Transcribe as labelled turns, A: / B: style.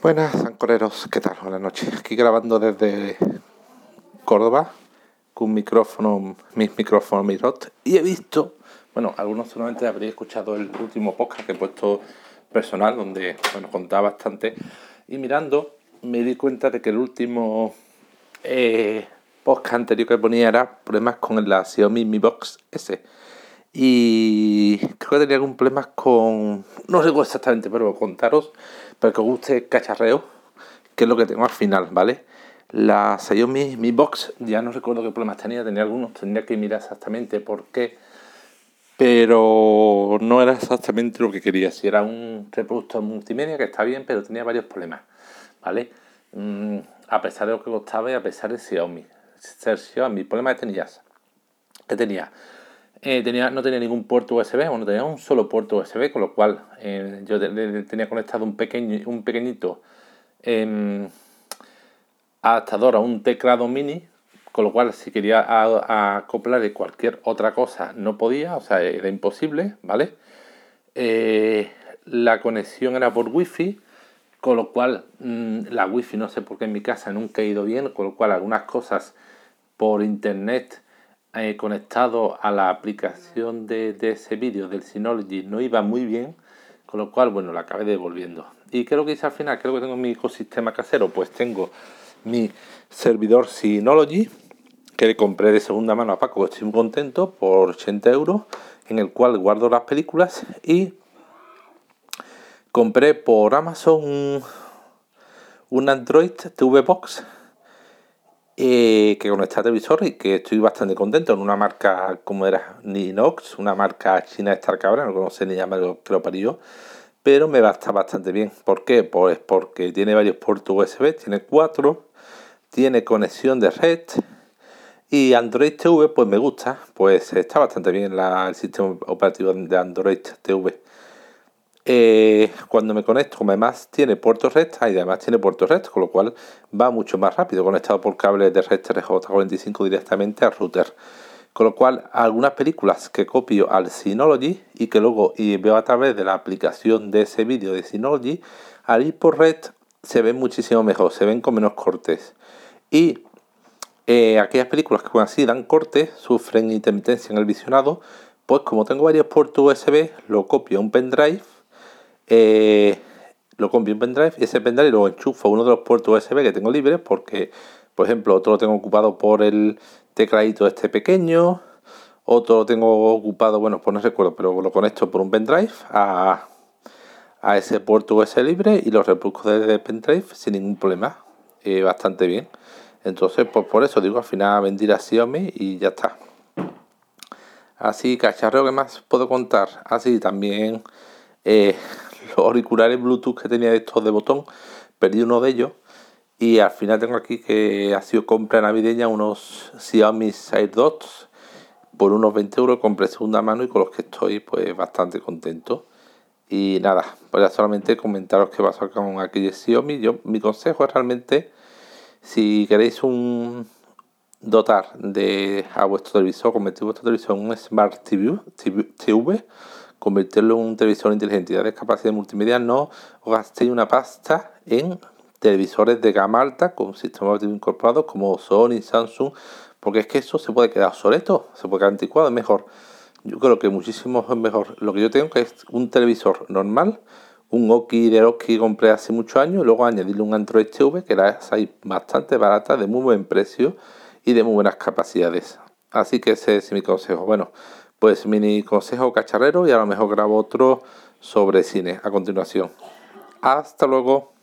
A: Buenas, ancoreros, ¿qué tal? Buenas noches. Aquí grabando desde Córdoba con un micrófono, mis micrófonos, mi rot. Y he visto, bueno, algunos solamente habréis escuchado el último podcast que he puesto personal, donde, bueno, contaba bastante. Y mirando, me di cuenta de que el último eh, podcast anterior que ponía era problemas con la Xiaomi Mi Box S. Y creo que tenía algún problema con, no sé exactamente, pero contaros para que os guste cacharreo, que es lo que tengo al final, ¿vale? La Xiaomi Mi Box, ya no recuerdo qué problemas tenía, tenía algunos, tendría que mirar exactamente por qué, pero no era exactamente lo que quería. Si era un reproductor multimedia, que está bien, pero tenía varios problemas, ¿vale? Mm, a pesar de lo que costaba y a pesar de Xiaomi. Ser Xiaomi, el problema que tenía, que tenía eh, tenía, no tenía ningún puerto USB, bueno, tenía un solo puerto USB, con lo cual eh, yo tenía conectado un, pequeño, un pequeñito em, adaptador a un teclado mini, con lo cual si quería acoplar de cualquier otra cosa no podía, o sea, era imposible, ¿vale? Eh, la conexión era por wifi, con lo cual mm, la wifi no sé por qué en mi casa nunca ha ido bien, con lo cual algunas cosas por internet eh, conectado a la aplicación de, ese vídeo del Synology no iba muy bien, con lo cual, bueno, la acabé devolviendo. ¿Y qué es lo que hice al final? Creo que tengo mi ecosistema casero, pues tengo mi servidor Synology, que le compré de segunda mano a Paco, estoy muy contento, por 80 euros, en el cual guardo las películas y compré por Amazon un, un Android TV Box eh, que con este televisor y que estoy bastante contento en una marca como era Ninox, una marca china de estar cabra, no sé ni llamar que lo parió, pero me va a estar bastante bien. ¿Por qué? Pues porque tiene varios puertos USB, tiene cuatro, tiene conexión de red y Android TV pues me gusta, pues está bastante bien el sistema operativo de Android TV. Eh, cuando me conecto, además tiene puerto red y además tiene puerto red, con lo cual va mucho más rápido, conectado por cable de red 3J45 directamente al router. Con lo cual, algunas películas que copio al Synology y que luego y veo a través de la aplicación de ese vídeo de Synology, al ir por red se ven muchísimo mejor, se ven con menos cortes. Y eh, aquellas películas que así dan cortes, sufren intermitencia en el visionado, pues como tengo varios puertos USB, lo copio a un pendrive eh, lo compro en pendrive y ese pendrive lo enchufo uno de los puertos USB que tengo libres porque, por ejemplo, otro lo tengo ocupado por el tecladito este pequeño, otro lo tengo ocupado, bueno, pues no recuerdo, pero lo conecto por un pendrive a, a ese puerto USB libre y lo reproduzco desde pendrive sin ningún problema, eh, bastante bien. Entonces, pues por eso digo, al final vendí a Xiaomi y ya está. Así, cacharreo que más puedo contar. Así también eh, auriculares Bluetooth que tenía de estos de botón, perdí uno de ellos y al final tengo aquí que ha sido compra navideña unos Xiaomi Side Dots por unos 20 euros, compré segunda mano y con los que estoy pues bastante contento. Y nada, pues solamente comentaros qué pasó con aquellos Xiaomi. Yo, mi consejo es realmente, si queréis dotar de a vuestro televisor, convertir vuestro televisor en un Smart TV, TV convertirlo en un televisor inteligente y darle capacidad multimedia, no os gastéis una pasta en televisores de gama alta con sistemas operativos incorporados como Sony, Samsung, porque es que eso se puede quedar obsoleto, se puede quedar anticuado, es mejor. Yo creo que muchísimo es mejor. Lo que yo tengo que es un televisor normal, un Oki de Oki que compré hace muchos años, y luego añadirle un Android TV que era bastante barata, de muy buen precio y de muy buenas capacidades. Así que ese es mi consejo. Bueno, pues mini consejo cacharrero y a lo mejor grabo otro sobre cine a continuación. Hasta luego.